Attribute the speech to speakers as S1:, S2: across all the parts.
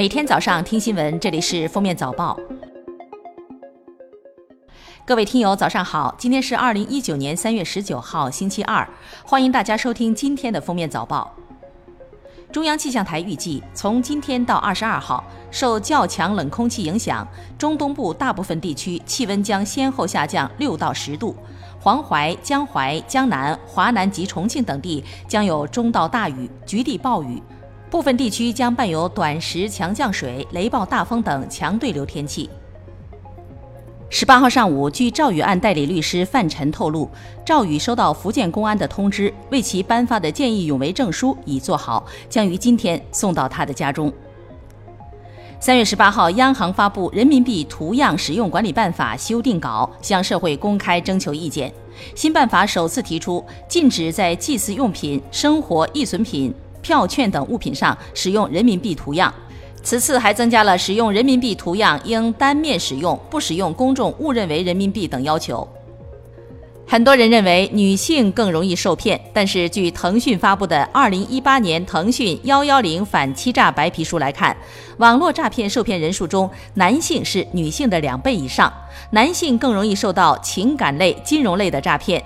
S1: 每天早上听新闻，这里是封面早报。各位听友，早上好！今天是二零一九年三月十九号，星期二，欢迎大家收听今天的封面早报。中央气象台预计，从今天到二十二号，受较强冷空气影响，中东部大部分地区气温将先后下降六到十度，黄淮、江淮、江南、华南及重庆等地将有中到大雨，局地暴雨。部分地区将伴有短时强降水、雷暴大风等强对流天气。十八号上午，据赵宇案代理律师范晨透露，赵宇收到福建公安的通知，为其颁发的见义勇为证书已做好，将于今天送到他的家中。三月十八号，央行发布《人民币图样使用管理办法》修订稿，向社会公开征求意见。新办法首次提出，禁止在祭祀用品、生活易损品。票券等物品上使用人民币图样，此次还增加了使用人民币图样应单面使用，不使用公众误认为人民币等要求。很多人认为女性更容易受骗，但是据腾讯发布的《二零一八年腾讯幺幺零反欺诈白皮书》来看，网络诈骗受骗人数中，男性是女性的两倍以上，男性更容易受到情感类、金融类的诈骗。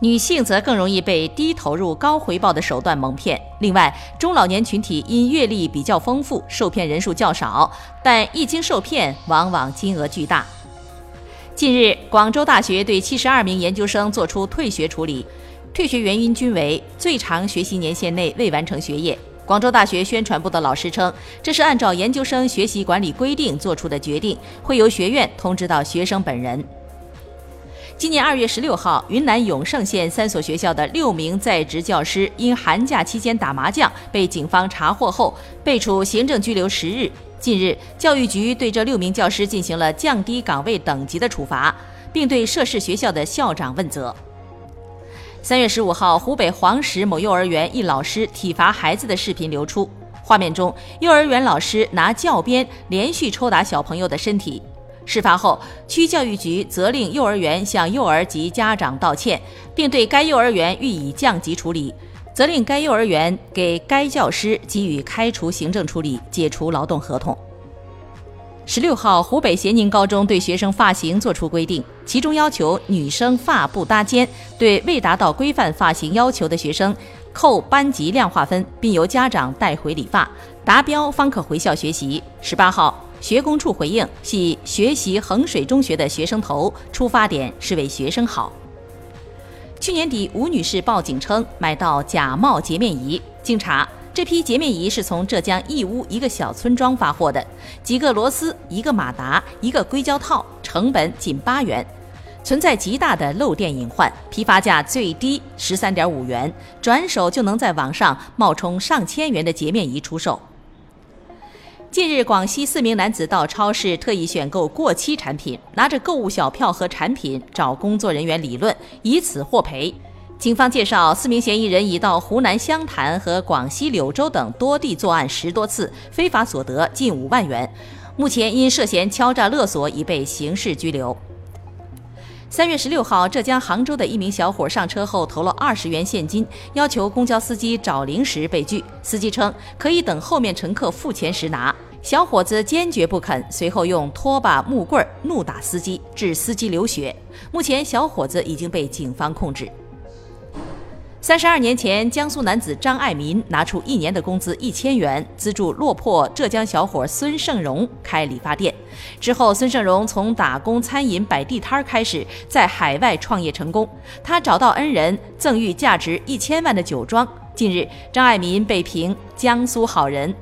S1: 女性则更容易被低投入高回报的手段蒙骗。另外，中老年群体因阅历比较丰富，受骗人数较少，但一经受骗，往往金额巨大。近日，广州大学对七十二名研究生作出退学处理，退学原因均为最长学习年限内未完成学业。广州大学宣传部的老师称，这是按照研究生学习管理规定作出的决定，会由学院通知到学生本人。今年二月十六号，云南永胜县三所学校的六名在职教师因寒假期间打麻将被警方查获后，被处行政拘留十日。近日，教育局对这六名教师进行了降低岗位等级的处罚，并对涉事学校的校长问责。三月十五号，湖北黄石某幼儿园一老师体罚孩子的视频流出，画面中，幼儿园老师拿教鞭连续抽打小朋友的身体。事发后，区教育局责令幼儿园向幼儿及家长道歉，并对该幼儿园予以降级处理，责令该幼儿园给该教师给予开除行政处理、解除劳动合同。十六号，湖北咸宁高中对学生发型作出规定，其中要求女生发不搭肩，对未达到规范发型要求的学生扣班级量化分，并由家长带回理发，达标方可回校学习。十八号。学工处回应系学习衡水中学的学生头，出发点是为学生好。去年底，吴女士报警称买到假冒洁面仪，经查，这批洁面仪是从浙江义乌一个小村庄发货的，几个螺丝、一个马达、一个硅胶套，成本仅八元，存在极大的漏电隐患，批发价最低十三点五元，转手就能在网上冒充上千元的洁面仪出售。近日，广西四名男子到超市特意选购过期产品，拿着购物小票和产品找工作人员理论，以此获赔。警方介绍，四名嫌疑人已到湖南湘潭和广西柳州等多地作案十多次，非法所得近五万元。目前因涉嫌敲诈勒索已被刑事拘留。三月十六号，浙江杭州的一名小伙上车后投了二十元现金，要求公交司机找零时被拒。司机称可以等后面乘客付钱时拿。小伙子坚决不肯，随后用拖把、木棍怒打司机，致司机流血。目前，小伙子已经被警方控制。三十二年前，江苏男子张爱民拿出一年的工资一千元，资助落魄浙江小伙孙胜荣开理发店。之后，孙胜荣从打工餐饮摆地摊开始，在海外创业成功。他找到恩人，赠予价值一千万的酒庄。近日，张爱民被评江苏好人。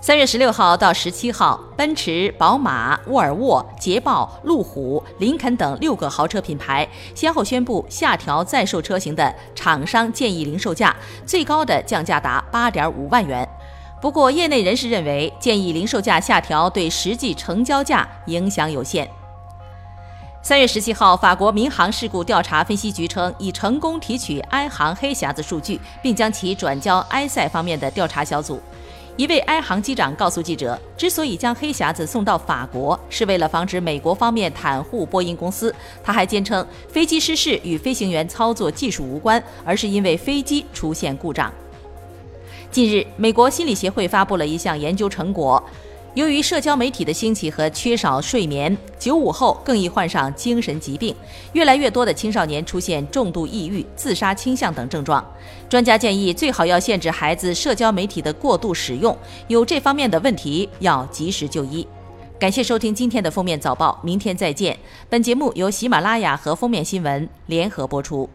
S1: 三月十六号到十七号，奔驰、宝马、沃尔沃、捷豹、路虎、林肯等六个豪车品牌先后宣布下调在售车型的厂商建议零售价，最高的降价达八点五万元。不过，业内人士认为，建议零售价下调对实际成交价影响有限。三月十七号，法国民航事故调查分析局称，已成功提取埃航黑匣子数据，并将其转交埃塞方面的调查小组。一位埃航机长告诉记者，之所以将黑匣子送到法国，是为了防止美国方面袒护波音公司。他还坚称，飞机失事与飞行员操作技术无关，而是因为飞机出现故障。近日，美国心理协会发布了一项研究成果。由于社交媒体的兴起和缺少睡眠，九五后更易患上精神疾病，越来越多的青少年出现重度抑郁、自杀倾向等症状。专家建议，最好要限制孩子社交媒体的过度使用，有这方面的问题要及时就医。感谢收听今天的封面早报，明天再见。本节目由喜马拉雅和封面新闻联合播出。